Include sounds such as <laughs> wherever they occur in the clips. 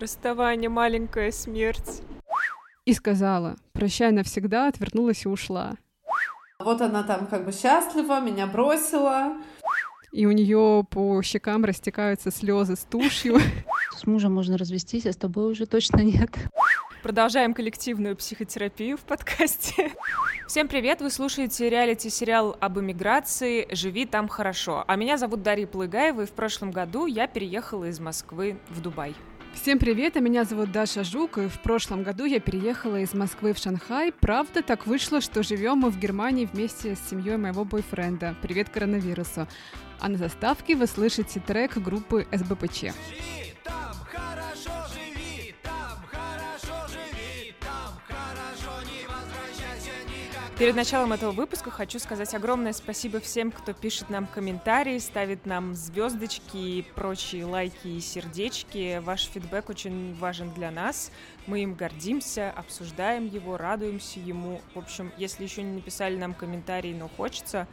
Расставание, маленькая смерть. И сказала, прощай навсегда, отвернулась и ушла. Вот она там как бы счастлива, меня бросила. И у нее по щекам растекаются слезы с тушью. С мужем можно развестись, а с тобой уже точно нет. Продолжаем коллективную психотерапию в подкасте. Всем привет! Вы слушаете реалити-сериал об эмиграции «Живи там хорошо». А меня зовут Дарья Плыгаева, и в прошлом году я переехала из Москвы в Дубай. Всем привет, а меня зовут Даша Жук, и в прошлом году я переехала из Москвы в Шанхай. Правда, так вышло, что живем мы в Германии вместе с семьей моего бойфренда. Привет коронавирусу. А на заставке вы слышите трек группы СБПЧ. Перед началом этого выпуска хочу сказать огромное спасибо всем, кто пишет нам комментарии, ставит нам звездочки и прочие лайки и сердечки. Ваш фидбэк очень важен для нас. Мы им гордимся, обсуждаем его, радуемся ему. В общем, если еще не написали нам комментарий, но хочется,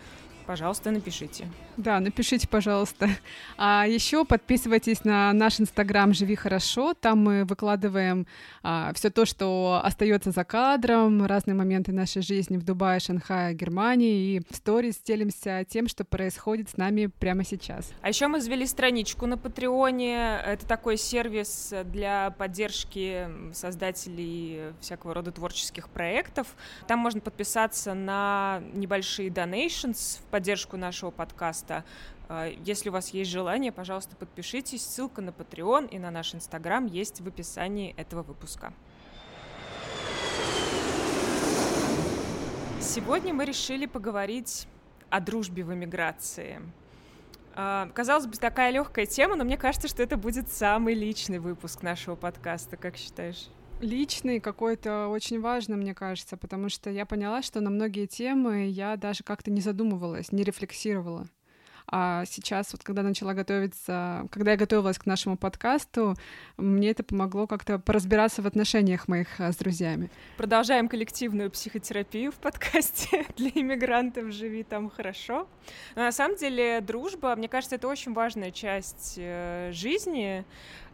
пожалуйста, напишите. Да, напишите, пожалуйста. А еще подписывайтесь на наш инстаграм «Живи хорошо». Там мы выкладываем а, все то, что остается за кадром, разные моменты нашей жизни в Дубае, Шанхае, Германии. И в сторис делимся тем, что происходит с нами прямо сейчас. А еще мы завели страничку на Патреоне. Это такой сервис для поддержки создателей всякого рода творческих проектов. Там можно подписаться на небольшие donations в поддержку нашего подкаста. А, если у вас есть желание, пожалуйста, подпишитесь. Ссылка на Patreon и на наш Инстаграм есть в описании этого выпуска. Сегодня мы решили поговорить о дружбе в эмиграции. А, казалось бы, такая легкая тема, но мне кажется, что это будет самый личный выпуск нашего подкаста. Как считаешь? Личный какой-то очень важно, мне кажется, потому что я поняла, что на многие темы я даже как-то не задумывалась, не рефлексировала. А сейчас, вот когда начала готовиться, когда я готовилась к нашему подкасту, мне это помогло как-то поразбираться в отношениях моих а, с друзьями. Продолжаем коллективную психотерапию в подкасте <laughs> для иммигрантов «Живи там хорошо». Но на самом деле дружба, мне кажется, это очень важная часть э, жизни,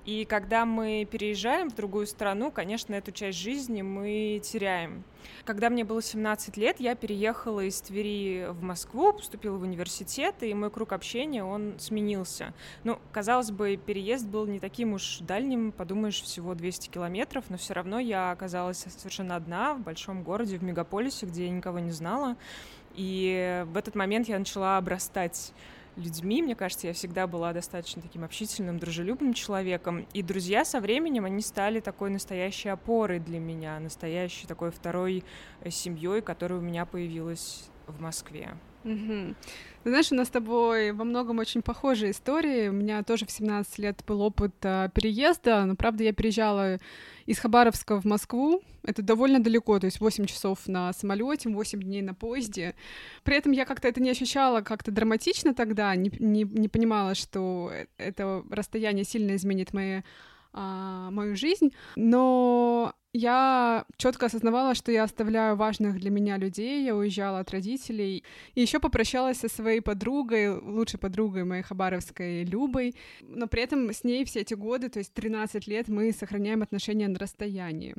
и когда мы переезжаем в другую страну, конечно, эту часть жизни мы теряем. Когда мне было 17 лет, я переехала из Твери в Москву, поступила в университет, и мой круг общения, он сменился. Ну, казалось бы, переезд был не таким уж дальним, подумаешь, всего 200 километров, но все равно я оказалась совершенно одна в большом городе, в мегаполисе, где я никого не знала. И в этот момент я начала обрастать людьми. Мне кажется, я всегда была достаточно таким общительным, дружелюбным человеком. И друзья со временем, они стали такой настоящей опорой для меня, настоящей такой второй э, семьей, которая у меня появилась в Москве. Угу. Знаешь, у нас с тобой во многом очень похожие истории. У меня тоже в 17 лет был опыт а, переезда, но, правда, я переезжала из Хабаровска в Москву. Это довольно далеко, то есть 8 часов на самолете, 8 дней на поезде. При этом я как-то это не ощущала как-то драматично тогда, не, не, не понимала, что это расстояние сильно изменит мои а, мою жизнь, но я четко осознавала, что я оставляю важных для меня людей, я уезжала от родителей, и еще попрощалась со своей подругой, лучшей подругой моей хабаровской Любой, но при этом с ней все эти годы, то есть 13 лет, мы сохраняем отношения на расстоянии.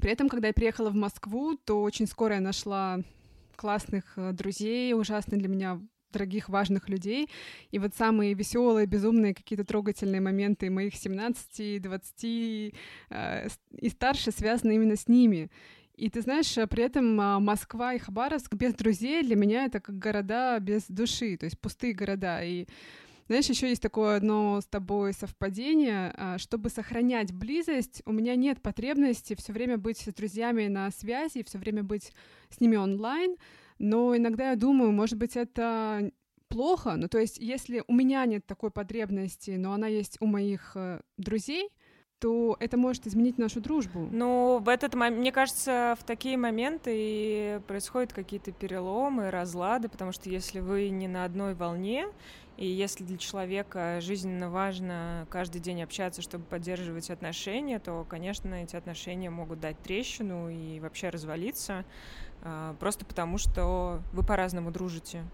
При этом, когда я приехала в Москву, то очень скоро я нашла классных э, друзей, ужасно для меня дорогих, важных людей. И вот самые веселые, безумные, какие-то трогательные моменты моих 17, 20 э, и старше связаны именно с ними. И ты знаешь, э, при этом а, Москва и Хабаровск без друзей для меня это как города без души, то есть пустые города. И знаешь, еще есть такое одно с тобой совпадение. А, чтобы сохранять близость, у меня нет потребности все время быть с друзьями на связи, все время быть с ними онлайн. Но иногда я думаю, может быть, это плохо. Ну, то есть, если у меня нет такой потребности, но она есть у моих э, друзей, то это может изменить нашу дружбу. Ну, в этот момент, мне кажется, в такие моменты и происходят какие-то переломы, разлады, потому что если вы не на одной волне, и если для человека жизненно важно каждый день общаться, чтобы поддерживать отношения, то, конечно, эти отношения могут дать трещину и вообще развалиться. А, просто потому что вы по-разному дружите.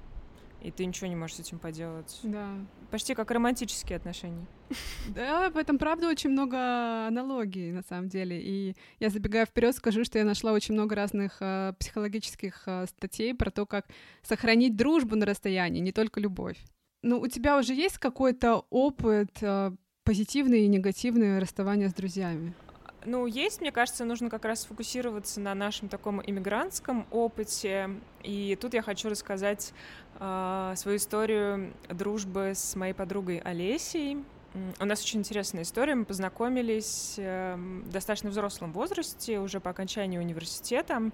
и ты ничего не можешь с этим поделать. Да. Почти как романтические отношения. <laughs> Да, в этом, правда, очень много аналогий, на самом деле. И я, забегая вперед, скажу, что я нашла очень много разных э, психологических э, статей про то, как сохранить дружбу на расстоянии, не только любовь. Ну, у тебя уже есть какой-то опыт э, позитивный и негативный расставания с друзьями? Ну, есть, мне кажется, нужно как раз сфокусироваться на нашем таком иммигрантском опыте. И тут я хочу рассказать э, свою историю дружбы с моей подругой Олесей. У нас очень интересная история. Мы познакомились э, в достаточно взрослом возрасте, уже по окончании университета.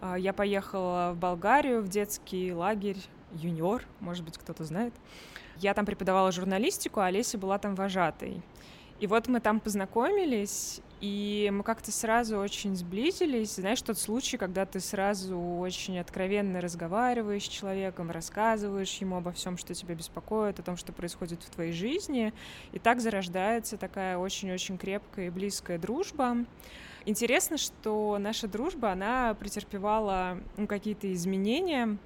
Э, я поехала в Болгарию в детский лагерь юниор, может быть, кто-то знает. Я там преподавала журналистику, а Олеся была там вожатой. И вот мы там познакомились, и мы как-то сразу очень сблизились. Знаешь, тот случай, когда ты сразу очень откровенно разговариваешь с человеком, рассказываешь ему обо всем, что тебя беспокоит, о том, что происходит в твоей жизни. И так зарождается такая очень-очень крепкая и близкая дружба. Интересно, что наша дружба, она претерпевала ну, какие-то изменения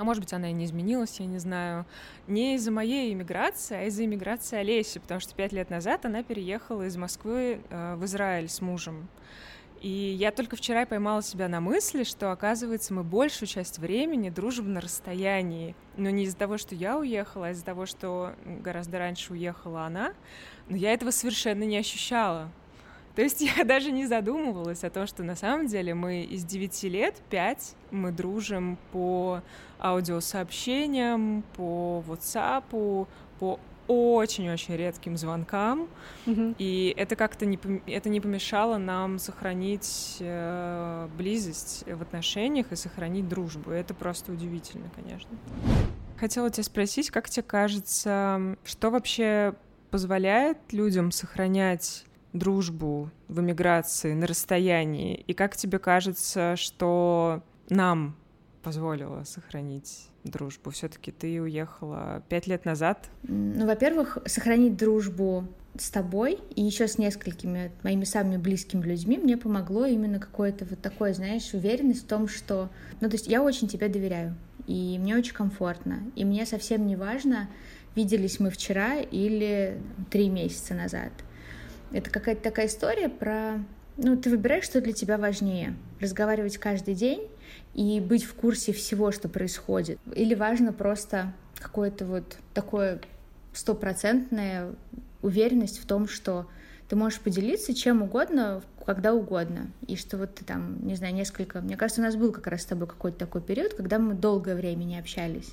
а может быть, она и не изменилась, я не знаю, не из-за моей иммиграции, а из-за иммиграции Олеси, потому что пять лет назад она переехала из Москвы э, в Израиль с мужем. И я только вчера поймала себя на мысли, что, оказывается, мы большую часть времени дружим на расстоянии. Но не из-за того, что я уехала, а из-за того, что гораздо раньше уехала она. Но я этого совершенно не ощущала. То есть <laughs> я даже не задумывалась о том, что на самом деле мы из 9 лет 5 мы дружим по аудиосообщениям, по WhatsApp, по очень-очень редким звонкам, mm-hmm. и это как-то не это не помешало нам сохранить э, близость в отношениях и сохранить дружбу. Это просто удивительно, конечно. Хотела тебя спросить, как тебе кажется, что вообще позволяет людям сохранять дружбу в эмиграции на расстоянии? И как тебе кажется, что нам позволило сохранить дружбу? Все-таки ты уехала пять лет назад. Ну, во-первых, сохранить дружбу с тобой и еще с несколькими моими самыми близкими людьми мне помогло именно какое-то вот такое, знаешь, уверенность в том, что... Ну, то есть я очень тебе доверяю, и мне очень комфортно, и мне совсем не важно, виделись мы вчера или три месяца назад — это какая-то такая история про... Ну, ты выбираешь, что для тебя важнее. Разговаривать каждый день и быть в курсе всего, что происходит. Или важно просто какое-то вот такое стопроцентная уверенность в том, что ты можешь поделиться чем угодно, когда угодно. И что вот ты там, не знаю, несколько... Мне кажется, у нас был как раз с тобой какой-то такой период, когда мы долгое время не общались.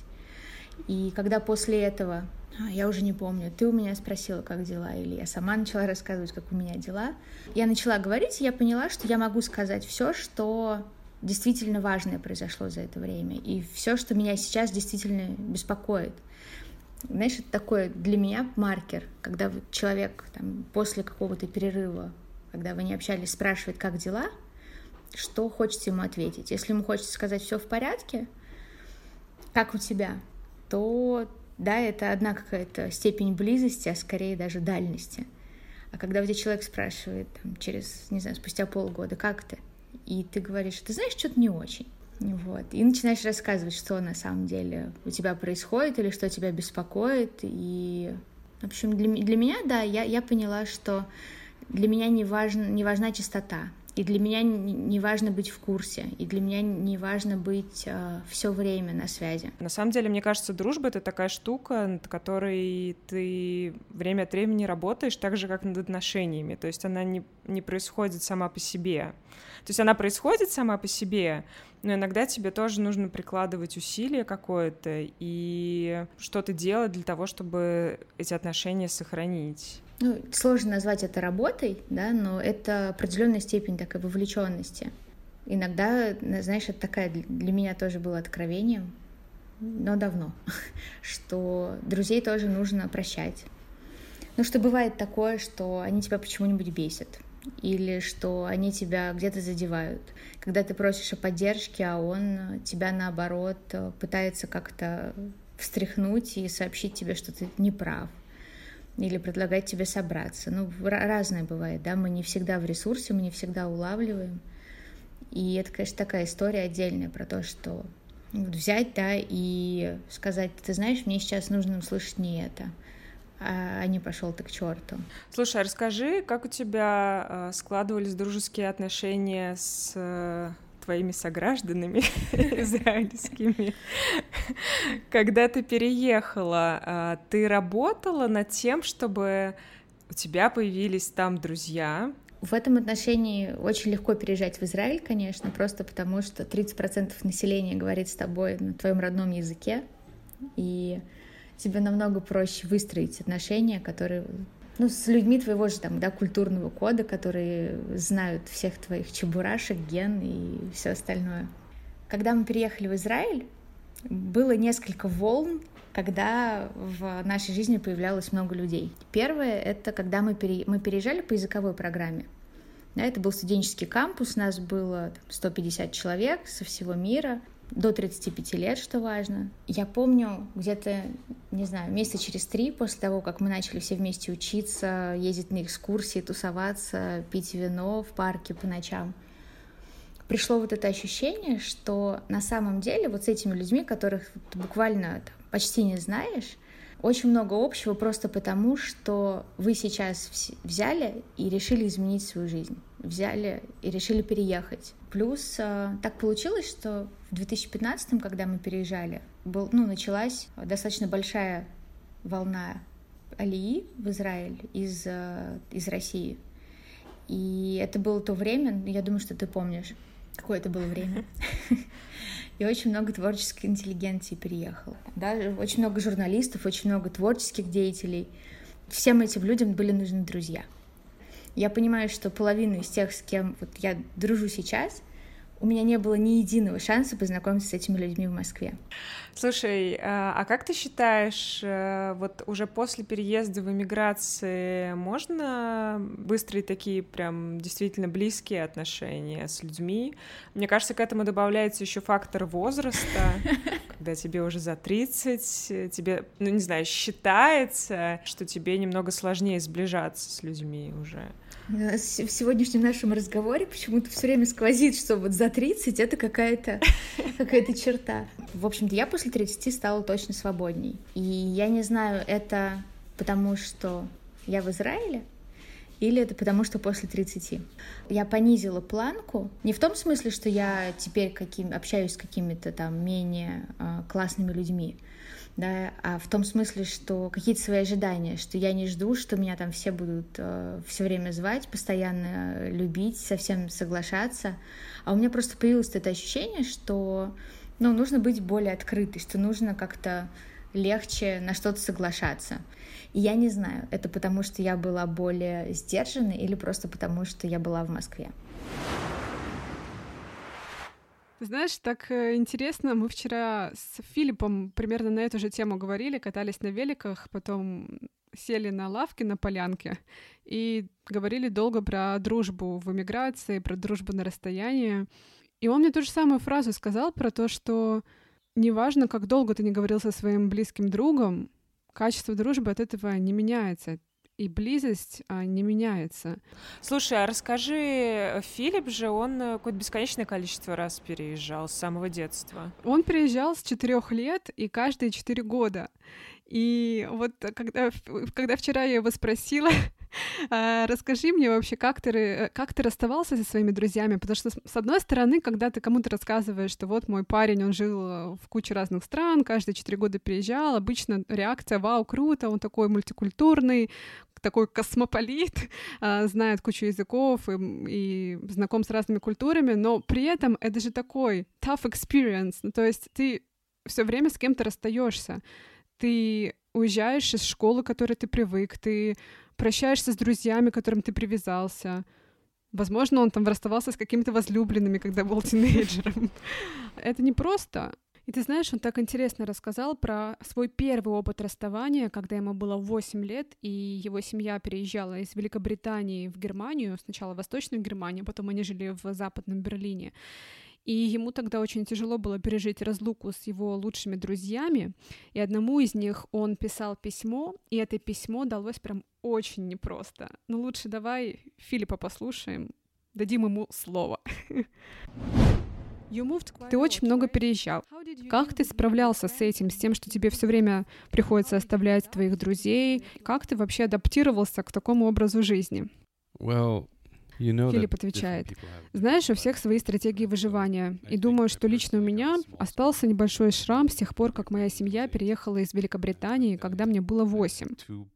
И когда после этого а, я уже не помню, ты у меня спросила, как дела, или я сама начала рассказывать, как у меня дела. Я начала говорить, и я поняла, что я могу сказать все, что действительно важное произошло за это время, и все, что меня сейчас действительно беспокоит. Знаешь, это такой для меня маркер, когда человек там, после какого-то перерыва, когда вы не общались, спрашивает, как дела, что хочется ему ответить. Если ему хочется сказать все в порядке, как у тебя, то да, это одна какая-то степень близости, а скорее даже дальности. А когда у тебя человек спрашивает там, через, не знаю, спустя полгода, как ты? И ты говоришь, ты знаешь, что-то не очень. Вот. И начинаешь рассказывать, что на самом деле у тебя происходит или что тебя беспокоит. И, в общем, для, для меня, да, я, я поняла, что для меня не, важно, не важна чистота. И для меня не важно быть в курсе, и для меня не важно быть э, все время на связи. На самом деле, мне кажется, дружба это такая штука, над которой ты время от времени работаешь, так же как над отношениями. То есть она не, не происходит сама по себе. То есть она происходит сама по себе, но иногда тебе тоже нужно прикладывать усилия какое-то и что-то делать для того, чтобы эти отношения сохранить ну, сложно назвать это работой, да, но это определенная степень такой вовлеченности. Иногда, знаешь, это такая для меня тоже было откровением, но давно, <laughs> что друзей тоже нужно прощать. Ну, что бывает такое, что они тебя почему-нибудь бесят, или что они тебя где-то задевают. Когда ты просишь о поддержке, а он тебя, наоборот, пытается как-то встряхнуть и сообщить тебе, что ты не прав, или предлагать тебе собраться. Ну, разное бывает, да, мы не всегда в ресурсе, мы не всегда улавливаем. И это, конечно, такая история отдельная про то, что взять, да, и сказать, ты знаешь, мне сейчас нужно услышать не это, а не пошел ты к черту. Слушай, а расскажи, как у тебя э, складывались дружеские отношения с э, твоими согражданами <laughs> израильскими. Когда ты переехала, а, ты работала над тем, чтобы у тебя появились там друзья, в этом отношении очень легко переезжать в Израиль, конечно, просто потому что 30% населения говорит с тобой на твоем родном языке, и тебе намного проще выстроить отношения, которые ну, с людьми твоего же там, да, культурного кода, которые знают всех твоих чебурашек, ген и все остальное. Когда мы переехали в Израиль, было несколько волн, когда в нашей жизни появлялось много людей. Первое — это когда мы, пере... мы переезжали по языковой программе. Да, это был студенческий кампус, нас было 150 человек со всего мира до 35 лет, что важно. Я помню где-то, не знаю, месяца через три после того, как мы начали все вместе учиться, ездить на экскурсии, тусоваться, пить вино в парке по ночам, пришло вот это ощущение, что на самом деле вот с этими людьми, которых ты буквально там, почти не знаешь, очень много общего просто потому, что вы сейчас взяли и решили изменить свою жизнь, взяли и решили переехать. Плюс э, так получилось, что в 2015, когда мы переезжали, был, ну, началась достаточно большая волна алии в Израиль из, э, из России. И это было то время, я думаю, что ты помнишь, какое это было время. <laughs> и очень много творческой интеллигенции переехало. Да, очень много журналистов, очень много творческих деятелей. Всем этим людям были нужны друзья. Я понимаю, что половина из тех, с кем вот я дружу сейчас, у меня не было ни единого шанса познакомиться с этими людьми в Москве. Слушай, а, а как ты считаешь, э, вот уже после переезда в эмиграции можно выстроить такие прям действительно близкие отношения с людьми? Мне кажется, к этому добавляется еще фактор возраста, <laughs> когда тебе уже за 30, тебе, ну не знаю, считается, что тебе немного сложнее сближаться с людьми уже. В сегодняшнем нашем разговоре почему-то все время сквозит, что вот за 30 это какая-то какая черта. В общем-то, я после 30 стала точно свободней. И я не знаю, это потому что я в Израиле, или это потому, что после 30. Я понизила планку. Не в том смысле, что я теперь каким, общаюсь с какими-то там менее э, классными людьми, да, а в том смысле, что какие-то свои ожидания, что я не жду, что меня там все будут э, все время звать, постоянно любить, совсем соглашаться, а у меня просто появилось это ощущение, что, ну, нужно быть более открытой, что нужно как-то легче на что-то соглашаться. И я не знаю, это потому что я была более сдержанной или просто потому что я была в Москве. Знаешь, так э, интересно, мы вчера с Филиппом примерно на эту же тему говорили, катались на великах, потом сели на лавке на полянке и говорили долго про дружбу в эмиграции, про дружбу на расстоянии. И он мне ту же самую фразу сказал про то, что неважно, как долго ты не говорил со своим близким другом, качество дружбы от этого не меняется и близость а, не меняется. Слушай, а расскажи, Филипп же, он э, какое-то бесконечное количество раз переезжал с самого детства. Он приезжал с четырех лет и каждые четыре года. И вот когда, когда вчера я его спросила, <laughs> <laughs> расскажи мне вообще, как ты, как ты расставался со своими друзьями? Потому что, с одной стороны, когда ты кому-то рассказываешь, что вот мой парень, он жил в куче разных стран, каждые четыре года приезжал, обычно реакция «Вау, круто, он такой мультикультурный, такой космополит, <laughs> а, знает кучу языков и, и знаком с разными культурами, но при этом это же такой tough experience, ну, то есть ты все время с кем-то расстаешься, ты уезжаешь из школы, к которой ты привык, ты прощаешься с друзьями, к которым ты привязался. Возможно, он там расставался с какими-то возлюбленными, когда был тинейджером. <laughs> Это не просто. И ты знаешь, он так интересно рассказал про свой первый опыт расставания, когда ему было 8 лет, и его семья переезжала из Великобритании в Германию, сначала в Восточную Германию, потом они жили в Западном Берлине. И ему тогда очень тяжело было пережить разлуку с его лучшими друзьями. И одному из них он писал письмо, и это письмо далось прям очень непросто. Ну лучше давай Филиппа послушаем, дадим ему слово. Ты очень много переезжал. Как ты справлялся с этим, с тем, что тебе все время приходится оставлять твоих друзей? Как ты вообще адаптировался к такому образу жизни? Well, Филипп отвечает, знаешь, у всех свои стратегии выживания. И думаю, что лично у меня остался небольшой шрам с тех пор, как моя семья переехала из Великобритании, когда мне было восемь.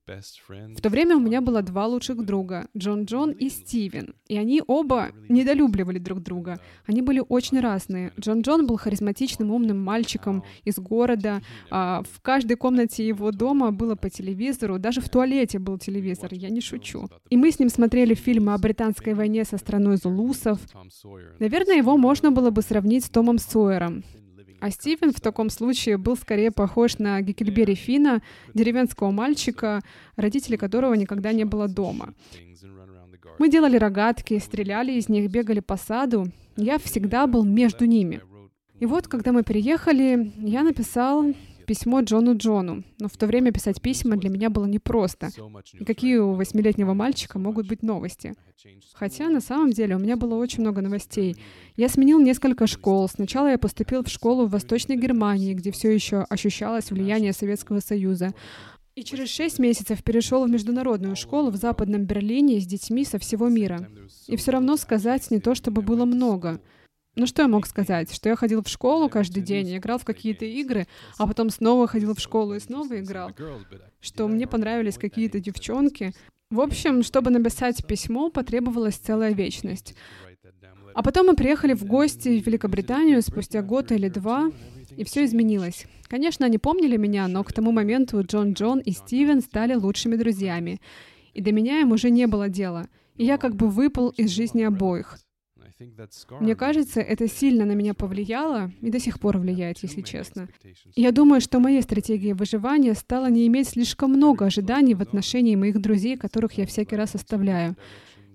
В то время у меня было два лучших друга, Джон Джон и Стивен. И они оба недолюбливали друг друга. Они были очень разные. Джон Джон был харизматичным, умным мальчиком из города. А в каждой комнате его дома было по телевизору. Даже в туалете был телевизор, я не шучу. И мы с ним смотрели фильмы о британской Гражданской войне со страной зулусов. Наверное, его можно было бы сравнить с Томом Сойером. А Стивен в таком случае был скорее похож на Геккельбери Фина, деревенского мальчика, родители которого никогда не было дома. Мы делали рогатки, стреляли из них, бегали по саду. Я всегда был между ними. И вот, когда мы переехали, я написал письмо Джону Джону, но в то время писать письма для меня было непросто. И какие у восьмилетнего мальчика могут быть новости? Хотя на самом деле у меня было очень много новостей. Я сменил несколько школ. Сначала я поступил в школу в Восточной Германии, где все еще ощущалось влияние Советского Союза. И через шесть месяцев перешел в международную школу в Западном Берлине с детьми со всего мира. И все равно сказать не то, чтобы было много. Ну что я мог сказать? Что я ходил в школу каждый день, играл в какие-то игры, а потом снова ходил в школу и снова играл. Что мне понравились какие-то девчонки. В общем, чтобы написать письмо, потребовалась целая вечность. А потом мы приехали в гости в Великобританию спустя год или два, и все изменилось. Конечно, они помнили меня, но к тому моменту Джон Джон и Стивен стали лучшими друзьями. И до меня им уже не было дела. И я как бы выпал из жизни обоих. Мне кажется, это сильно на меня повлияло и до сих пор влияет, если честно. Я думаю, что моей стратегией выживания стало не иметь слишком много ожиданий в отношении моих друзей, которых я всякий раз оставляю.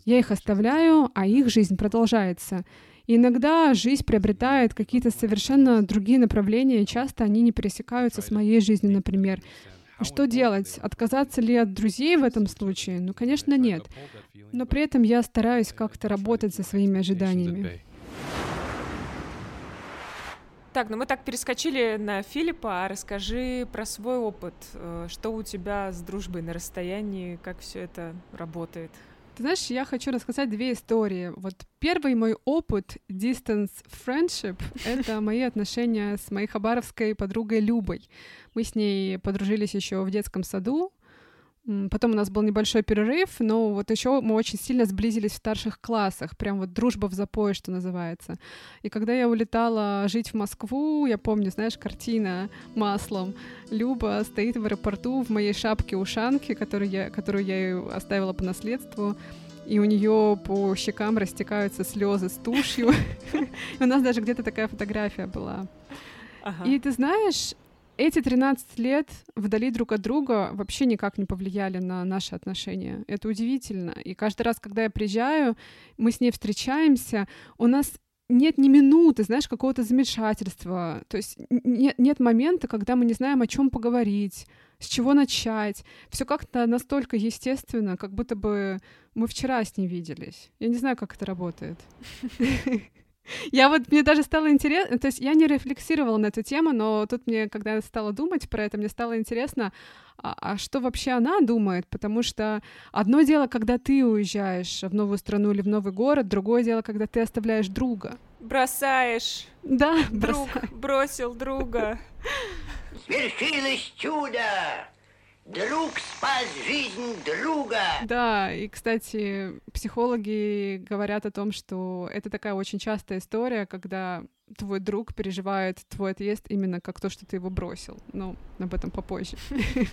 Я их оставляю, а их жизнь продолжается. И иногда жизнь приобретает какие-то совершенно другие направления, и часто они не пересекаются с моей жизнью, например. Что делать? Отказаться ли от друзей в этом случае? Ну, конечно, нет. Но при этом я стараюсь как-то работать со своими ожиданиями. Так, ну мы так перескочили на Филиппа, а расскажи про свой опыт. Э, что у тебя с дружбой на расстоянии, как все это работает? Ты знаешь, я хочу рассказать две истории. Вот первый мой опыт distance friendship — это <laughs> мои отношения с моей хабаровской подругой Любой. Мы с ней подружились еще в детском саду, Потом у нас был небольшой перерыв, но вот еще мы очень сильно сблизились в старших классах, прям вот дружба в запое, что называется. И когда я улетала жить в Москву, я помню, знаешь, картина маслом. Люба стоит в аэропорту в моей шапке-ушанке, которую я, которую я ей оставила по наследству и у нее по щекам растекаются слезы с тушью. <laughs> У нас даже где-то такая фотография была. И ты знаешь, эти 13 лет вдали друг от друга вообще никак не повлияли на наши отношения. Это удивительно. И каждый раз, когда я приезжаю, мы с ней встречаемся, у нас нет ни минуты, знаешь, какого-то замешательства. То есть нет, нет момента, когда мы не знаем, о чем поговорить, с чего начать. Все как-то настолько естественно, как будто бы мы вчера с ней виделись. Я не знаю, как это работает. <laughs> Я вот, мне даже стало интересно, то есть я не рефлексировала на эту тему, но тут мне, когда я стала думать про это, мне стало интересно, а, а что вообще она думает, потому что одно дело, когда ты уезжаешь в новую страну или в новый город, другое дело, когда ты оставляешь друга. Бросаешь. Да, друг бросай. бросил друга. Свершилось чудо! Друг спас жизнь друга. Да, и, кстати, психологи говорят о том, что это такая очень частая история, когда твой друг переживает твой отъезд именно как то, что ты его бросил. Но об этом попозже. <laughs>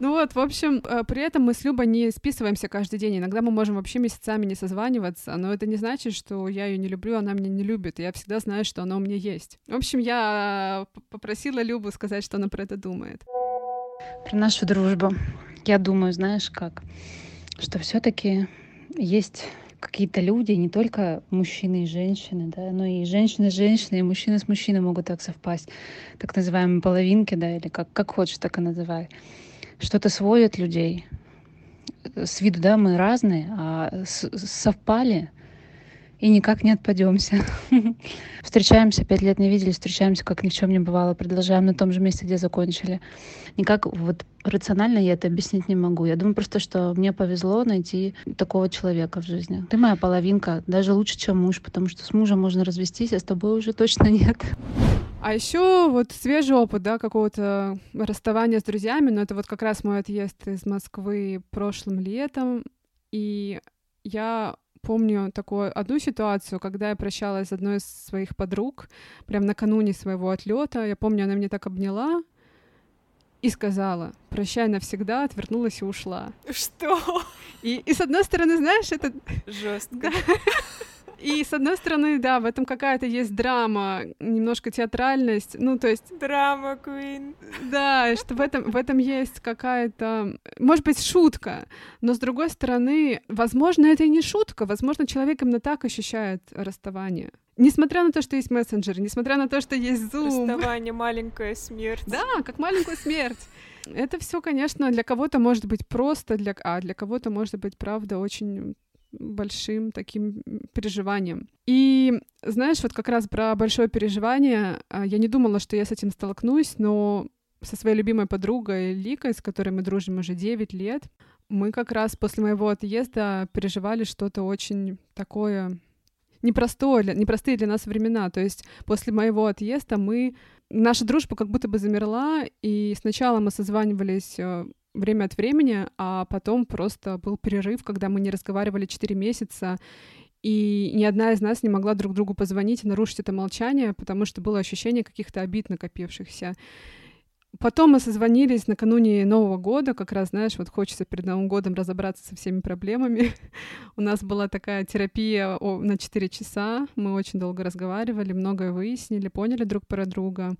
Ну вот, в общем, э, при этом мы с Любой не списываемся каждый день. Иногда мы можем вообще месяцами не созваниваться, но это не значит, что я ее не люблю, она меня не любит. Я всегда знаю, что она у меня есть. В общем, я попросила Любу сказать, что она про это думает. Про нашу дружбу. Я думаю, знаешь как, что все-таки есть какие-то люди, не только мужчины и женщины, да, но и женщины с женщиной, и мужчины с мужчиной могут так совпасть, так называемые половинки, да, или как, как хочешь, так и называй. Что-то сводит людей. С виду, да, мы разные, а совпали, и никак не отпадемся. <laughs> Встречаемся, пять лет не виделись, встречаемся, как ни в чем не бывало, продолжаем на том же месте, где закончили. Никак вот рационально я это объяснить не могу. Я думаю просто, что мне повезло найти такого человека в жизни. Ты моя половинка, даже лучше, чем муж, потому что с мужем можно развестись, а с тобой уже точно <laughs> нет. А еще вот свежий опыт, да, какого-то расставания с друзьями, но это вот как раз мой отъезд из Москвы прошлым летом, и я помню такую одну ситуацию, когда я прощалась с одной из своих подруг, прям накануне своего отлета. Я помню, она меня так обняла и сказала «прощай навсегда», отвернулась и ушла. Что? И, и с одной стороны, знаешь, это... Жестко. Да. <laughs> И с одной стороны, да, в этом какая-то есть драма, немножко театральность, ну то есть... Драма Queen. Да, что в этом, в этом есть какая-то, может быть, шутка, но с другой стороны, возможно, это и не шутка, возможно, человек именно так ощущает расставание. Несмотря на то, что есть мессенджеры, несмотря на то, что есть Zoom. Расставание, маленькая смерть. Да, как маленькая смерть. Это все, конечно, для кого-то может быть просто, для, а для кого-то может быть, правда, очень большим таким переживанием. И знаешь, вот как раз про большое переживание, а, я не думала, что я с этим столкнусь, но со своей любимой подругой Ликой, с которой мы дружим уже 9 лет, мы как раз после моего отъезда переживали что-то очень такое непростое, непростые для нас времена. То есть после моего отъезда мы наша дружба как будто бы замерла, и сначала мы созванивались э, время от времени, а потом просто был перерыв, когда мы не разговаривали 4 месяца, и ни одна из нас не могла друг другу позвонить и нарушить это молчание, потому что было ощущение каких-то обид накопившихся. Потом мы созвонились накануне Нового года, как раз, знаешь, вот хочется перед Новым годом разобраться со всеми проблемами. <laughs> У нас была такая терапия на 4 часа, мы очень долго разговаривали, многое выяснили, поняли друг про друга.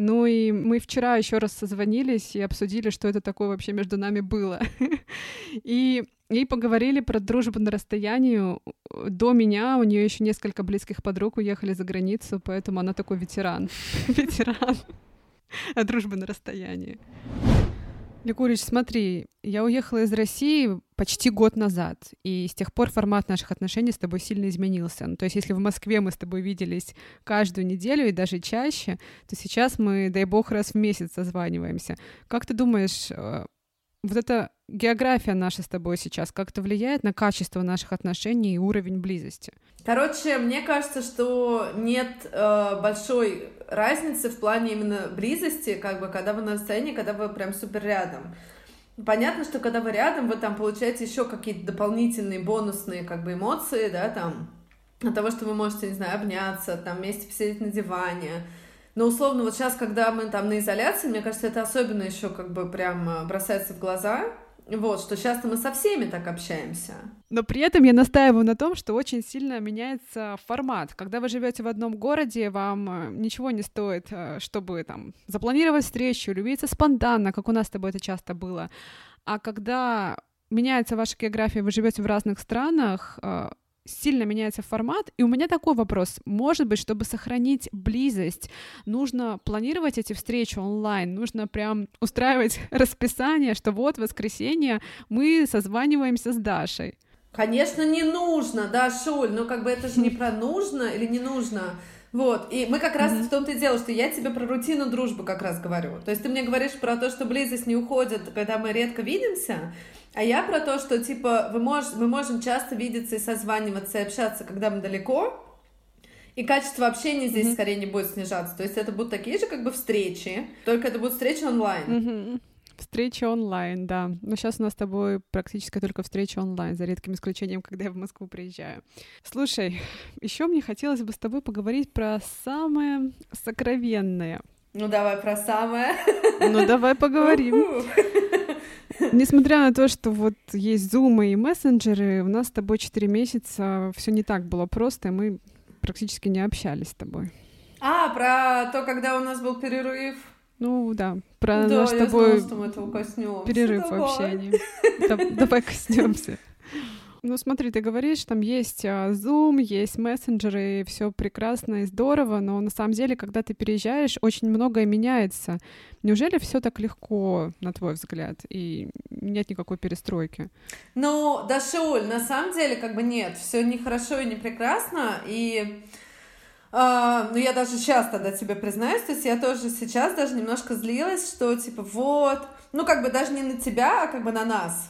Ну и мы вчера еще раз созвонились и обсудили, что это такое вообще между нами было. <laughs> и, и поговорили про дружбу на расстоянии. До меня у нее еще несколько близких подруг уехали за границу, поэтому она такой ветеран. <laughs> ветеран. А дружба на расстоянии. Ликурич, смотри, я уехала из России почти год назад, и с тех пор формат наших отношений с тобой сильно изменился. Ну, то есть если в Москве мы с тобой виделись каждую неделю и даже чаще, то сейчас мы, дай бог, раз в месяц созваниваемся. Как ты думаешь, э, вот эта география наша с тобой сейчас как-то влияет на качество наших отношений и уровень близости? Короче, мне кажется, что нет э, большой разницы в плане именно близости, как бы, когда вы на расстоянии, когда вы прям супер рядом. Понятно, что когда вы рядом, вы там получаете еще какие-то дополнительные бонусные как бы эмоции, да, там, от того, что вы можете, не знаю, обняться, там, вместе посидеть на диване. Но условно, вот сейчас, когда мы там на изоляции, мне кажется, это особенно еще как бы прям э, бросается в глаза, вот, что сейчас мы со всеми так общаемся. Но при этом я настаиваю на том, что очень сильно меняется формат. Когда вы живете в одном городе, вам э, ничего не стоит, э, чтобы там запланировать встречу, любиться спонтанно, как у нас с тобой это часто было. А когда меняется ваша география, вы живете в разных странах, э, сильно меняется формат. И у меня такой вопрос. Может быть, чтобы сохранить близость, нужно планировать эти встречи онлайн, нужно прям устраивать <laughs> расписание, что вот воскресенье мы созваниваемся с Дашей. Конечно, не нужно, да, Шуль, но как бы это же не про нужно или не нужно. Вот, и мы как раз mm-hmm. в том-то и дело, что я тебе про рутину дружбы как раз говорю. То есть ты мне говоришь про то, что близость не уходит, когда мы редко видимся, а я про то, что, типа, вы мож, мы можем часто видеться и созваниваться, и общаться, когда мы далеко, и качество общения здесь mm-hmm. скорее не будет снижаться. То есть это будут такие же как бы встречи, только это будут встречи онлайн. Mm-hmm. Встречи онлайн, да. Но сейчас у нас с тобой практически только встречи онлайн, за редким исключением, когда я в Москву приезжаю. Слушай, <laughs> еще мне хотелось бы с тобой поговорить про самое сокровенное. Ну давай про самое. Ну давай поговорим. Несмотря на то, что вот есть Zoom и мессенджеры, у нас с тобой 4 месяца все не так было просто, и мы практически не общались с тобой. А, про то, когда у нас был перерыв. Ну да, про да, наш с тобой знала, перерыв давай. в общении. <laughs> Давай коснемся. Ну смотри, ты говоришь, там есть а, Zoom, есть мессенджеры, и все прекрасно и здорово, но на самом деле, когда ты переезжаешь, очень многое меняется. Неужели все так легко, на твой взгляд, и нет никакой перестройки? Ну, Дашуль, на самом деле, как бы нет, все не хорошо и не прекрасно, и Uh, ну, я даже сейчас тогда тебе признаюсь, то есть я тоже сейчас даже немножко злилась, что, типа, вот, ну, как бы даже не на тебя, а как бы на нас,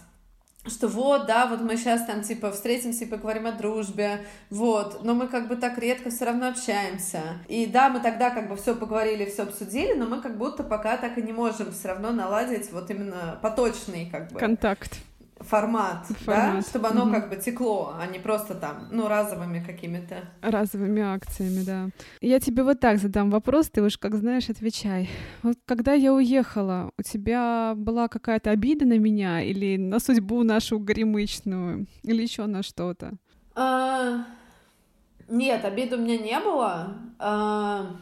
что вот, да, вот мы сейчас там, типа, встретимся и поговорим о дружбе, вот, но мы как бы так редко все равно общаемся. И да, мы тогда как бы все поговорили, все обсудили, но мы как будто пока так и не можем все равно наладить вот именно поточный как бы... Контакт формат, формат. да, чтобы оно угу. как бы текло, а не просто там, ну, разовыми какими-то. Разовыми акциями, да. Я тебе вот так задам вопрос, ты уж, как знаешь, отвечай. Вот когда я уехала, у тебя была какая-то обида на меня или на судьбу нашу горемычную, или еще на что-то? А, нет, обиды у меня не было. А,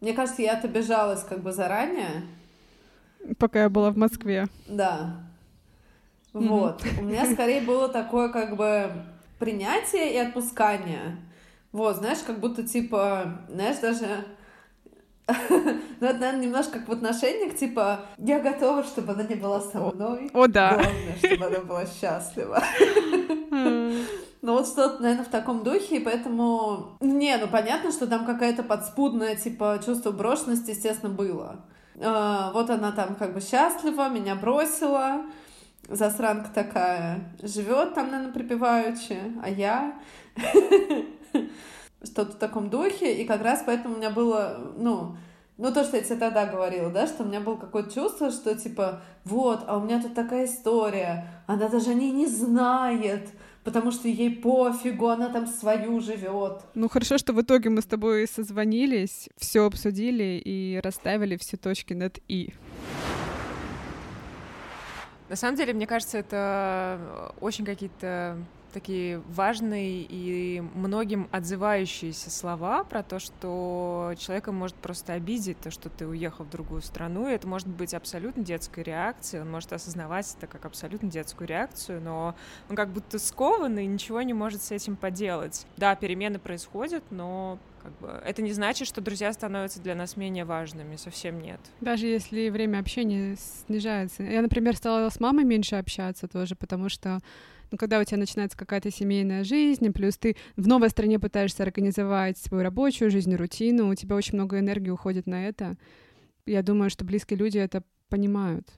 мне кажется, я отобежалась как бы заранее. Пока я была в Москве. Да. Вот. У меня скорее было такое как бы принятие и отпускание. Вот, знаешь, как будто типа, знаешь, даже <laughs> ну, это, наверное, немножко как в отношениях, типа, я готова, чтобы она не была со мной. О, да. Главное, чтобы она была счастлива. Ну, вот что-то, наверное, в таком духе, и поэтому... Не, ну, понятно, что там какая-то подспудная, типа, чувство брошенности, естественно, было. А, вот она там как бы счастлива, меня бросила, засранка такая живет там, наверное, припеваючи, а я <laughs> что-то в таком духе, и как раз поэтому у меня было, ну, ну, то, что я тебе тогда говорила, да, что у меня было какое-то чувство, что, типа, вот, а у меня тут такая история, она даже о ней не знает, потому что ей пофигу, она там свою живет. Ну, хорошо, что в итоге мы с тобой созвонились, все обсудили и расставили все точки над «и». На самом деле, мне кажется, это очень какие-то такие важные и многим отзывающиеся слова про то, что человека может просто обидеть то, что ты уехал в другую страну, и это может быть абсолютно детской реакцией, он может осознавать это как абсолютно детскую реакцию, но он как будто скован и ничего не может с этим поделать. Да, перемены происходят, но как бы это не значит, что друзья становятся для нас менее важными, совсем нет. Даже если время общения снижается. Я, например, стала с мамой меньше общаться тоже, потому что когда у тебя начинается какая-то семейная жизнь, плюс ты в новой стране пытаешься организовать свою рабочую жизнь, рутину, у тебя очень много энергии уходит на это. Я думаю, что близкие люди это понимают.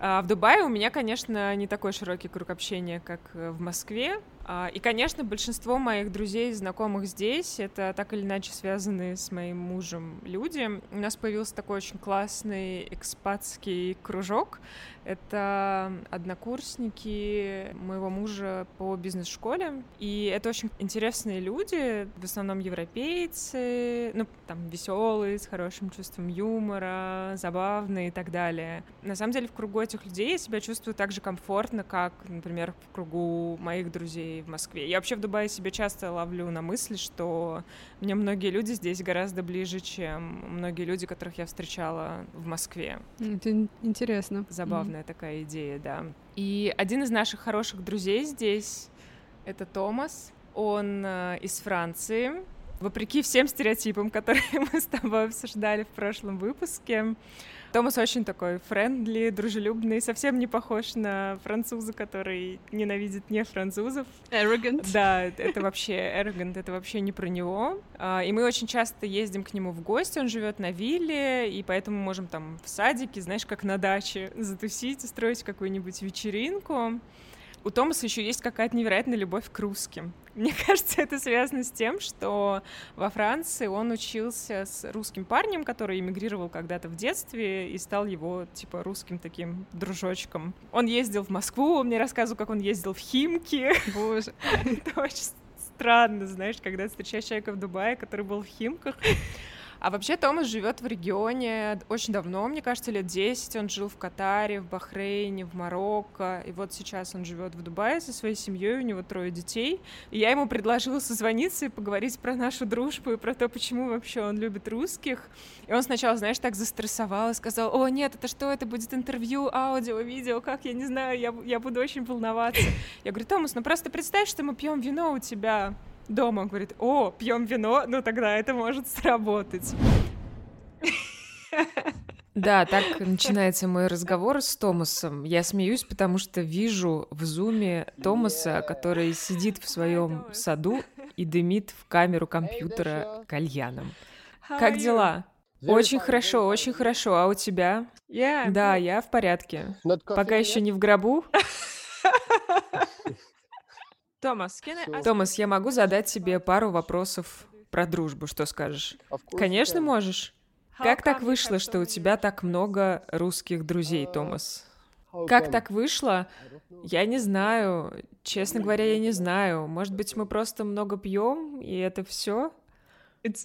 А в Дубае у меня, конечно, не такой широкий круг общения, как в Москве. А, и, конечно, большинство моих друзей и знакомых здесь — это так или иначе связанные с моим мужем люди. У нас появился такой очень классный экспатский кружок. Это однокурсники моего мужа по бизнес-школе. И это очень интересные люди, в основном европейцы, ну, там, веселые, с хорошим чувством юмора, забавные и так далее. На самом деле, в кругу этих людей я себя чувствую так же комфортно, как, например, в кругу моих друзей в Москве. Я вообще в Дубае себе часто ловлю на мысли, что мне многие люди здесь гораздо ближе, чем многие люди, которых я встречала в Москве. Это интересно. Забавная mm-hmm. такая идея, да. И один из наших хороших друзей здесь — это Томас. Он э, из Франции. Вопреки всем стереотипам, <laughs> которые мы с тобой обсуждали в прошлом выпуске, Томас очень такой friendly, дружелюбный, совсем не похож на француза, который ненавидит не французов. Arrogant. Да, это вообще arrogant, это вообще не про него. А, и мы очень часто ездим к нему в гости, он живет на вилле, и поэтому можем там в садике, знаешь, как на даче, затусить, устроить какую-нибудь вечеринку у Томаса еще есть какая-то невероятная любовь к русским. <laughs> Мне кажется, это связано с тем, что во Франции он учился с русским парнем, который эмигрировал когда-то в детстве и стал его, типа, русским таким дружочком. Он ездил в Москву, он мне рассказывал, как он ездил в Химки. <laughs> Боже. Это очень странно, знаешь, когда встречаешь человека в Дубае, который был в Химках. А вообще Томас живет в регионе очень давно, мне кажется, лет 10. Он жил в Катаре, в Бахрейне, в Марокко. И вот сейчас он живет в Дубае со своей семьей, у него трое детей. И я ему предложила созвониться и поговорить про нашу дружбу и про то, почему вообще он любит русских. И он сначала, знаешь, так застрессовал и сказал, о, нет, это что, это будет интервью, аудио, видео, как, я не знаю, я, я буду очень волноваться. Я говорю, Томас, ну просто представь, что мы пьем вино у тебя дома. Он говорит, о, пьем вино, ну тогда это может сработать. Да, так начинается мой разговор с Томасом. Я смеюсь, потому что вижу в зуме Томаса, который сидит в своем саду и дымит в камеру компьютера кальяном. Как дела? Очень хорошо, очень хорошо. А у тебя? Да, я в порядке. Пока еще не в гробу. Томас, Томас, я могу задать тебе пару вопросов про дружбу, что скажешь? Конечно, можешь. Как так вышло, что у тебя так много русских друзей, Томас? Как так вышло? Я не знаю. Честно говоря, я не знаю. Может быть, мы просто много пьем, и это все?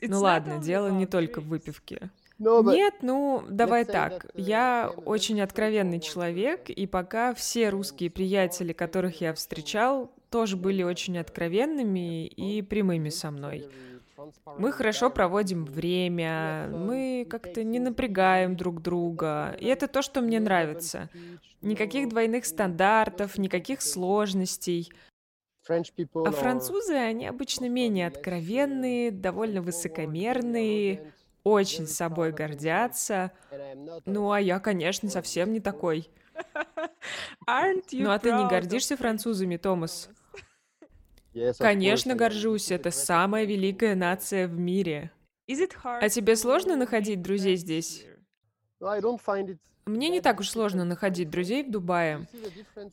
Ну ладно, дело не только в выпивке. Нет, ну, давай так. Я очень откровенный человек, и пока все русские приятели, которых я встречал, тоже были очень откровенными и прямыми со мной. Мы хорошо проводим время, мы как-то не напрягаем друг друга, и это то, что мне нравится. Никаких двойных стандартов, никаких сложностей. А французы, они обычно менее откровенные, довольно высокомерные, очень собой гордятся. Ну, а я, конечно, совсем не такой. <laughs> Ну, а ты не гордишься французами, Томас? Конечно, горжусь. Это самая великая нация в мире. А тебе сложно находить друзей здесь? Мне не так уж сложно находить друзей в Дубае.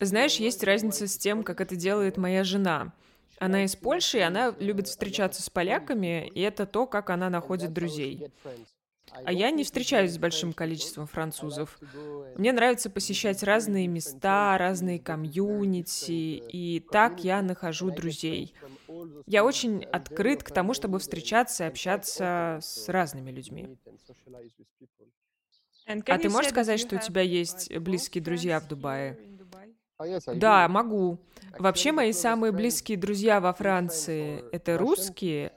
Знаешь, есть разница с тем, как это делает моя жена. Она из Польши, и она любит встречаться с поляками, и это то, как она находит друзей. А я не встречаюсь с большим количеством французов. Мне нравится посещать разные места, разные комьюнити, и так я нахожу друзей. Я очень открыт к тому, чтобы встречаться и общаться с разными людьми. А ты можешь сказать, что у тебя есть близкие друзья в Дубае? Да, могу. Вообще мои самые близкие друзья во Франции <laughs> — это русские,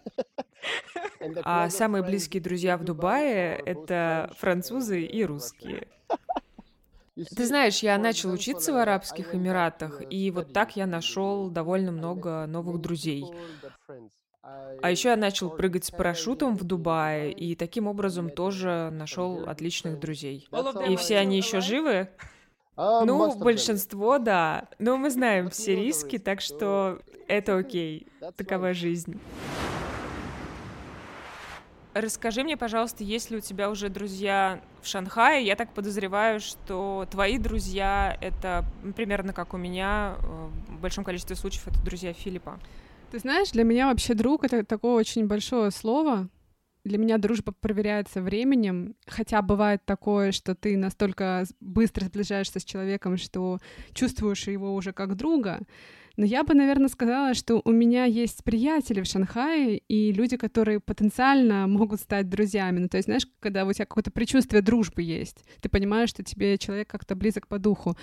а самые близкие друзья в Дубае — это французы и русские. <laughs> Ты знаешь, я начал учиться в Арабских Эмиратах, и вот так я нашел довольно много новых друзей. А еще я начал прыгать с парашютом в Дубае, и таким образом тоже нашел отличных друзей. И все они еще живы? А, ну, большинство, да. Но мы знаем все риски, так что это окей. Такова жизнь. Расскажи мне, пожалуйста, есть ли у тебя уже друзья в Шанхае? Я так подозреваю, что твои друзья — это примерно как у меня, э, в большом количестве случаев это друзья Филиппа. Ты знаешь, для меня вообще друг — это такое очень большое слово. Для меня дружба проверяется временем, хотя бывает такое, что ты настолько быстро сближаешься с человеком, что чувствуешь его уже как друга, но я бы, наверное, сказала, что у меня есть приятели в Шанхае и люди, которые потенциально могут стать друзьями. Ну, то есть, знаешь, когда у тебя какое-то предчувствие дружбы есть, ты понимаешь, что тебе человек как-то близок по духу.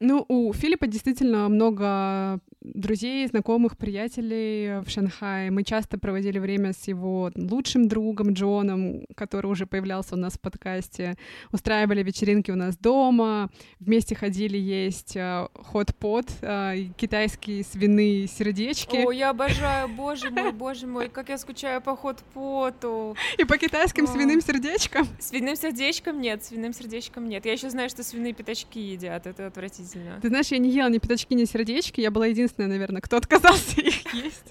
Ну, у Филиппа действительно много друзей, знакомых, приятелей в Шанхае. Мы часто проводили время с его лучшим другом Джоном, который уже появлялся у нас в подкасте. Устраивали вечеринки у нас дома, вместе ходили есть хот-пот, э, э, китайские свиные сердечки. О, я обожаю, боже мой, боже мой, как я скучаю по хот-поту. И по китайским О. свиным сердечкам? Свиным сердечком нет, свиным сердечком нет. Я еще знаю, что свиные пятачки едят, это отвратительно. Ты знаешь, я не ела ни пятачки, ни сердечки, я была единственная наверное, кто отказался <laughs> их есть.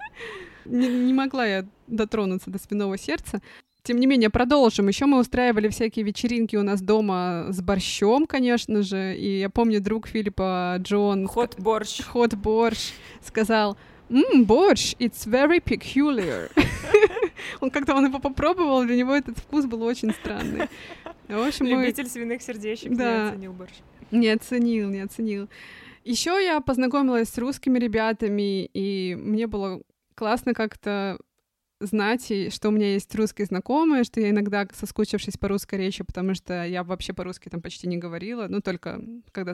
Не, не могла я дотронуться до свиного сердца. Тем не менее, продолжим. Еще мы устраивали всякие вечеринки у нас дома с борщом, конечно же. И я помню, друг Филиппа Джон... Хот борщ. Хот борщ сказал, Ммм, борщ, it's very peculiar. <laughs> он как-то он его попробовал, для него этот вкус был очень странный. В общем, Любитель мы... свиных сердечек да. не оценил борщ. Не оценил, не оценил. Еще я познакомилась с русскими ребятами, и мне было классно как-то знать, что у меня есть русские знакомые, что я иногда, соскучившись по русской речи, потому что я вообще по-русски там почти не говорила, ну, только когда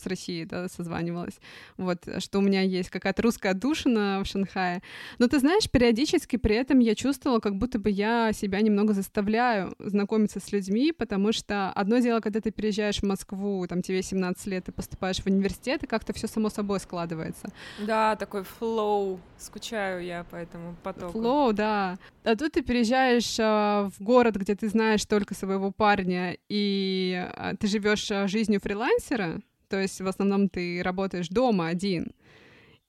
с Россией, да, созванивалась, вот, что у меня есть какая-то русская отдушина в Шанхае. Но ты знаешь, периодически при этом я чувствовала, как будто бы я себя немного заставляю знакомиться с людьми, потому что одно дело, когда ты переезжаешь в Москву, там тебе 17 лет, ты поступаешь в университет, и как-то все само собой складывается. Да, такой флоу, скучаю я по этому потоку. Флоу, да. А тут ты переезжаешь а, в город, где ты знаешь только своего парня, и а, ты живешь а, жизнью фрилансера, то есть в основном ты работаешь дома один.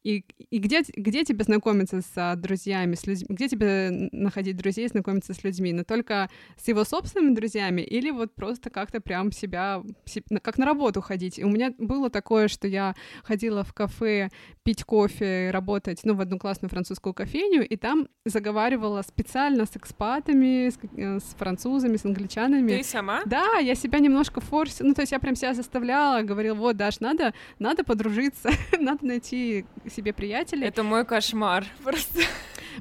И, и где, где тебе знакомиться с а, друзьями, с людьми? Где тебе находить друзей, знакомиться с людьми? Но только с его собственными друзьями или вот просто как-то прям себя, как на работу ходить? И у меня было такое, что я ходила в кафе пить кофе, работать, ну, в одну классную французскую кофейню, и там заговаривала специально с экспатами, с, э, с французами, с англичанами. Ты сама? Да, я себя немножко форсила, ну, то есть я прям себя заставляла, говорила, вот, Даш, надо, надо подружиться, <laughs> надо найти себе приятелей. Это мой кошмар <laughs> просто.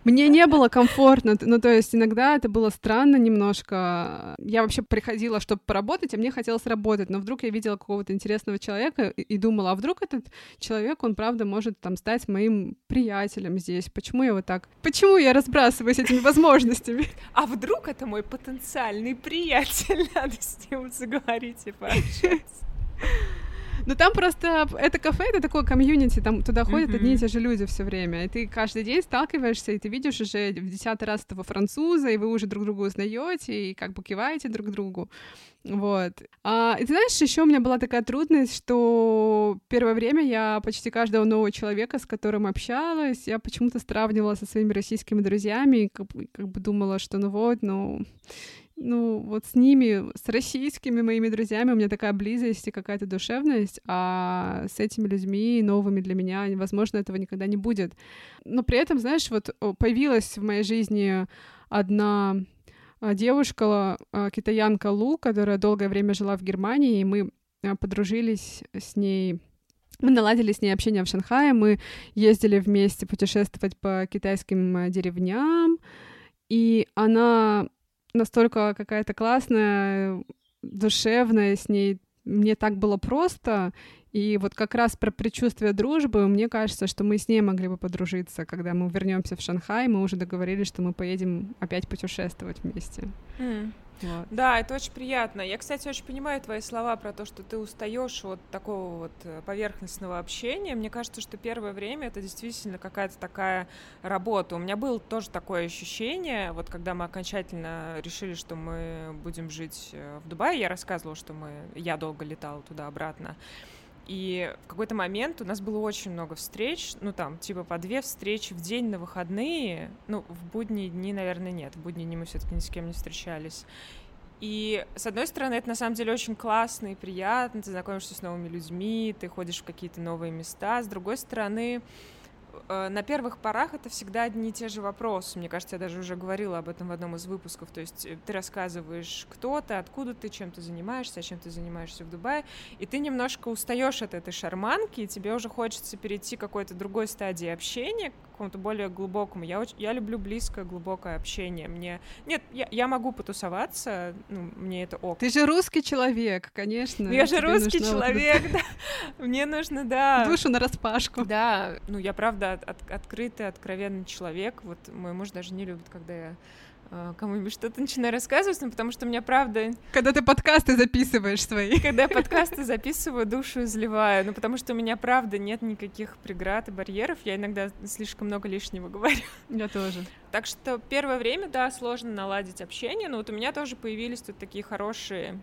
Мне не было комфортно, ну, то есть иногда это было странно немножко. Я вообще приходила, чтобы поработать, а мне хотелось работать, но вдруг я видела какого-то интересного человека и, и думала, а вдруг этот человек, он правда может там стать моим приятелем здесь? Почему я вот так? Почему я разбрасываюсь этими возможностями? <laughs> А вдруг это мой потенциальный приятель? <laughs> Надо с ним заговорить и пообщаться. Ну там просто это кафе, это такое комьюнити, там туда ходят mm-hmm. одни и те же люди все время. И ты каждый день сталкиваешься, и ты видишь уже в десятый раз этого француза, и вы уже друг друга узнаете, и как бы киваете друг другу. Вот. А, и ты знаешь, еще у меня была такая трудность, что первое время я почти каждого нового человека, с которым общалась, я почему-то сравнивала со своими российскими друзьями, и как, как бы думала, что ну вот, ну ну, вот с ними, с российскими моими друзьями у меня такая близость и какая-то душевность, а с этими людьми новыми для меня, возможно, этого никогда не будет. Но при этом, знаешь, вот появилась в моей жизни одна а, девушка, а, китаянка Лу, которая долгое время жила в Германии, и мы а, подружились с ней мы наладили с ней общение в Шанхае, мы ездили вместе путешествовать по китайским деревням, и она настолько какая-то классная, душевная с ней. Мне так было просто, и вот как раз про предчувствие дружбы, мне кажется, что мы с ней могли бы подружиться, когда мы вернемся в Шанхай, мы уже договорились, что мы поедем опять путешествовать вместе. Mm. Вот. Да, это очень приятно. Я, кстати, очень понимаю твои слова про то, что ты устаешь от такого вот э, поверхностного общения. Мне кажется, что первое время это действительно какая-то такая работа. У меня было тоже такое ощущение, вот когда мы окончательно решили, что мы будем жить э, в Дубае, я рассказывала, что мы, я долго летала туда-обратно. И в какой-то момент у нас было очень много встреч, ну там, типа по две встречи в день на выходные. Ну, в будние дни, наверное, нет. В будние дни мы все-таки ни с кем не встречались. И, с одной стороны, это на самом деле очень классно и приятно, ты знакомишься с новыми людьми, ты ходишь в какие-то новые места. С другой стороны, Э, на первых порах это всегда одни и те же вопросы. Мне кажется, я даже уже говорила об этом в одном из выпусков. То есть э, ты рассказываешь, кто ты, откуда ты, чем ты занимаешься, чем ты занимаешься в Дубае, и ты немножко устаешь от этой шарманки, и тебе уже хочется перейти к какой-то другой стадии общения, какому-то более глубокому. Я, очень, я люблю близкое, глубокое общение. Мне... Нет, я, я могу потусоваться, ну, мне это ок. Ты же русский человек, конечно. Я же русский человек, да. Мне нужно, да. Душу на распашку. Да, ну я правда от, открытый, откровенный человек. Вот мой муж даже не любит, когда я кому-нибудь что-то начинаю рассказывать, ну, потому что у меня правда... Когда ты подкасты записываешь свои. Когда я подкасты записываю, душу изливаю, ну, потому что у меня правда нет никаких преград и барьеров, я иногда слишком много лишнего говорю. Я тоже. Так что первое время, да, сложно наладить общение, но вот у меня тоже появились тут такие хорошие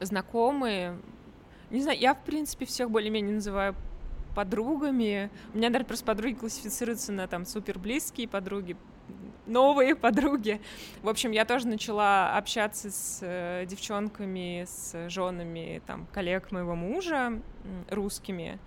знакомые. Не знаю, я, в принципе, всех более-менее называю подругами. У меня, наверное, просто подруги классифицируются на там супер близкие подруги, новые подруги. В общем, я тоже начала общаться с э, девчонками, с женами там коллег моего мужа русскими.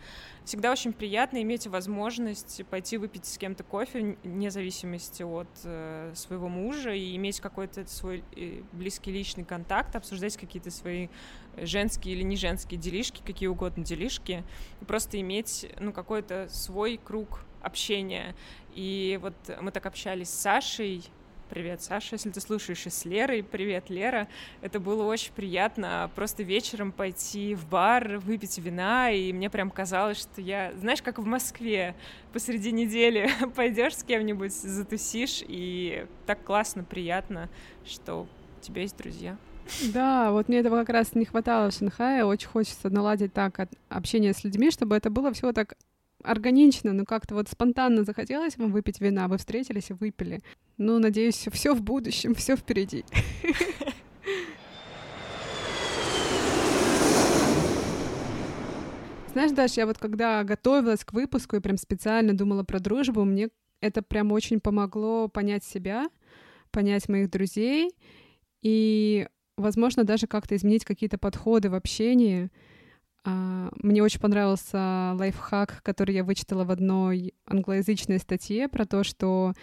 Всегда очень приятно иметь возможность пойти выпить с кем-то кофе, вне зависимости от э, своего мужа, и иметь какой-то свой э, близкий личный контакт, обсуждать какие-то свои женские или не женские делишки, какие угодно делишки, просто иметь, ну, какой-то свой круг общения. И вот мы так общались с Сашей, Привет, Саша, если ты слушаешь, и с Лерой. Привет, Лера. Это было очень приятно просто вечером пойти в бар, выпить вина, и мне прям казалось, что я, знаешь, как в Москве, посреди недели <laughs> пойдешь с кем-нибудь, затусишь, и так классно, приятно, что у тебя есть друзья. Да, вот мне этого как раз не хватало в Шанхае. Очень хочется наладить так общение с людьми, чтобы это было все так органично, но как-то вот спонтанно захотелось вам выпить вина, вы встретились и выпили. Ну, надеюсь, все в будущем, все впереди. <laughs> Знаешь, Даша, я вот когда готовилась к выпуску и прям специально думала про дружбу, мне это прям очень помогло понять себя, понять моих друзей и, возможно, даже как-то изменить какие-то подходы в общении. А, мне очень понравился лайфхак, который я вычитала в одной англоязычной статье про то, что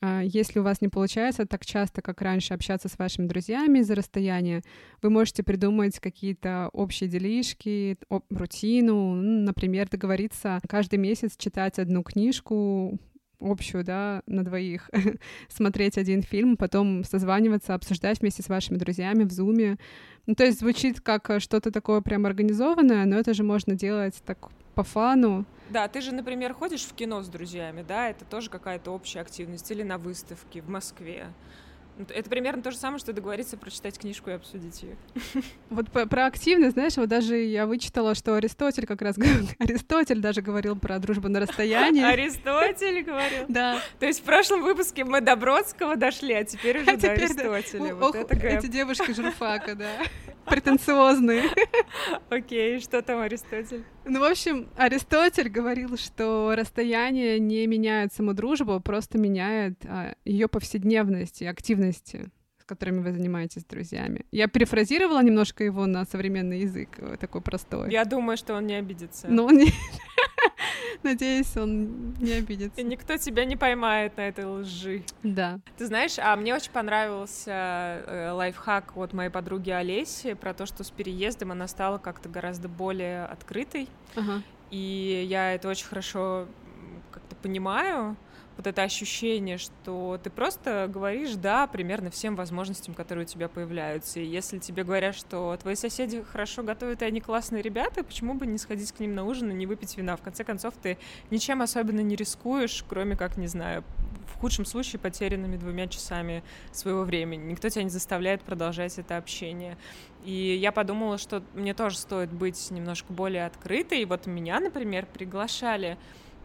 а, если у вас не получается так часто, как раньше, общаться с вашими друзьями из-за расстояния, вы можете придумать какие-то общие делишки, рутину, например, договориться каждый месяц читать одну книжку, общую, да, на двоих, <laughs> смотреть один фильм, потом созваниваться, обсуждать вместе с вашими друзьями в зуме. Ну, то есть звучит как э, что-то такое прям организованное, но это же можно делать так по фану. Да, ты же, например, ходишь в кино с друзьями, да, это тоже какая-то общая активность, или на выставке в Москве. Это примерно то же самое, что договориться прочитать книжку и обсудить ее. <laughs> Вот про активность, знаешь, вот даже я вычитала, что Аристотель как раз <laughs> Аристотель даже говорил про дружбу на расстоянии. <laughs> Аристотель говорил. Да. То есть в прошлом выпуске мы до Бродского дошли, а теперь уже а до Аристотеля. Вот это Эти девушки журфака, да. Претенциозные. Окей, что там Аристотель? Ну, в общем, Аристотель говорил, что расстояние не меняет саму дружбу, просто меняет а, ее повседневность и активности которыми вы занимаетесь с друзьями. Я перефразировала немножко его на современный язык, э, такой простой. Я думаю, что он не обидится. Но он не... <laughs> Надеюсь, он не обидится. И никто тебя не поймает на этой лжи. Да. Ты знаешь, а мне очень понравился э, лайфхак от моей подруги Олеси про то, что с переездом она стала как-то гораздо более открытой. Ага. И я это очень хорошо как-то понимаю вот это ощущение, что ты просто говоришь «да» примерно всем возможностям, которые у тебя появляются. И если тебе говорят, что твои соседи хорошо готовят, и они классные ребята, почему бы не сходить к ним на ужин и не выпить вина? В конце концов, ты ничем особенно не рискуешь, кроме как, не знаю, в худшем случае потерянными двумя часами своего времени. Никто тебя не заставляет продолжать это общение. И я подумала, что мне тоже стоит быть немножко более открытой. И вот меня, например, приглашали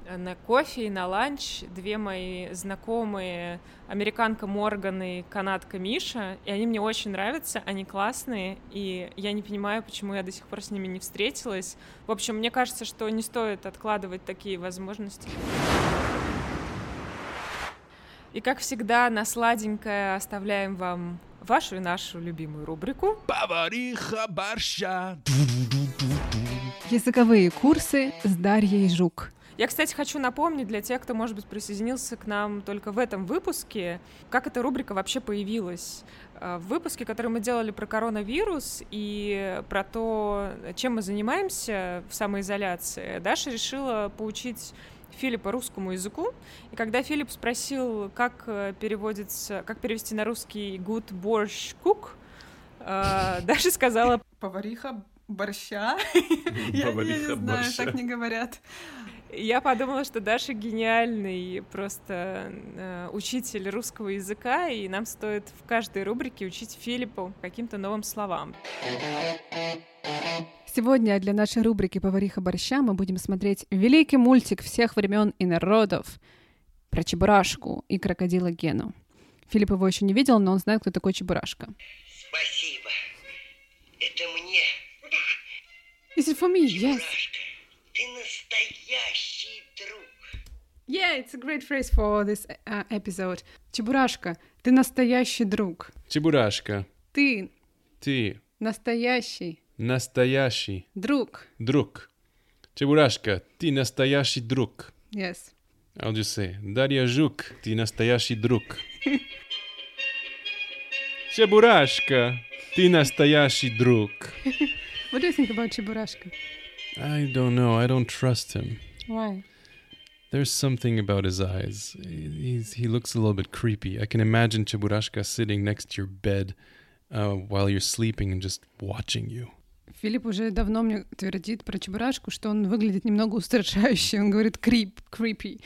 на кофе и на ланч две мои знакомые, американка Морган и канадка Миша, и они мне очень нравятся, они классные, и я не понимаю, почему я до сих пор с ними не встретилась. В общем, мне кажется, что не стоит откладывать такие возможности. И как всегда, на сладенькое оставляем вам вашу и нашу любимую рубрику «Повариха борща». Языковые курсы с Дарьей Жук. Я, кстати, хочу напомнить для тех, кто, может быть, присоединился к нам только в этом выпуске, как эта рубрика вообще появилась. Э, в выпуске, который мы делали про коронавирус и про то, чем мы занимаемся в самоизоляции, Даша решила поучить Филиппа русскому языку. И когда Филипп спросил, как э, переводится, как перевести на русский good борщ cook, э, <laughs> Даша сказала повариха борща. <laughs> Я не знаю, так не говорят. Я подумала, что Даша гениальный просто э, учитель русского языка, и нам стоит в каждой рубрике учить Филиппу каким-то новым словам. Сегодня для нашей рубрики «Повариха борща» мы будем смотреть великий мультик всех времен и народов про Чебурашку и крокодила Гену. Филипп его еще не видел, но он знает, кто такой Чебурашка. Спасибо. Это мне. Is it for me? Yes. Ты настоящий друг. Yeah, it's a great phrase for this uh, episode. Чебурашка, ты настоящий друг. Чебурашка. Ты. Ты. Настоящий. Настоящий. Друг. Друг. Чебурашка, ты настоящий друг. Yes. I'll just say, Дарья Жук, ты настоящий друг. Чебурашка, ты настоящий друг. <laughs> What do you think about Чебурашка? I don't know. I don't trust him. Why? There's something about his eyes. He's, he looks a little bit creepy. I can imagine Cheburashka sitting next to your bed uh, while you're sleeping and just watching you. Филипп уже давно мне твердит про Чебурашку, что он выглядит немного устрашающе. Он говорит крип, creepy.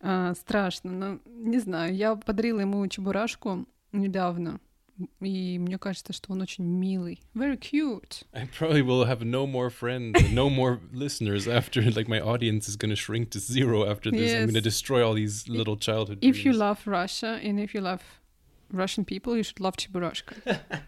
А, страшно, но не знаю. Я подарила ему Чебурашку недавно. И мне кажется, что он очень милый. Very cute. I probably will have no more friends, no more <laughs> listeners after. Like my audience is going to shrink to zero after this. I'm going to Yes. destroy all these little childhood. If you dreams. love Russia and if you love Russian people, you should love Чебурашка. <laughs>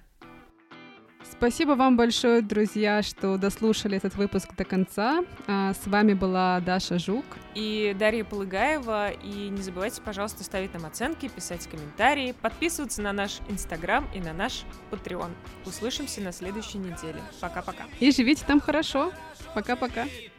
Спасибо вам большое, друзья, что дослушали этот выпуск до конца. А, с вами была Даша Жук. И Дарья Полыгаева. И не забывайте, пожалуйста, ставить нам оценки, писать комментарии, подписываться на наш Инстаграм и на наш Патреон. Услышимся на следующей неделе. Пока-пока. И живите там хорошо. Пока-пока. Живи.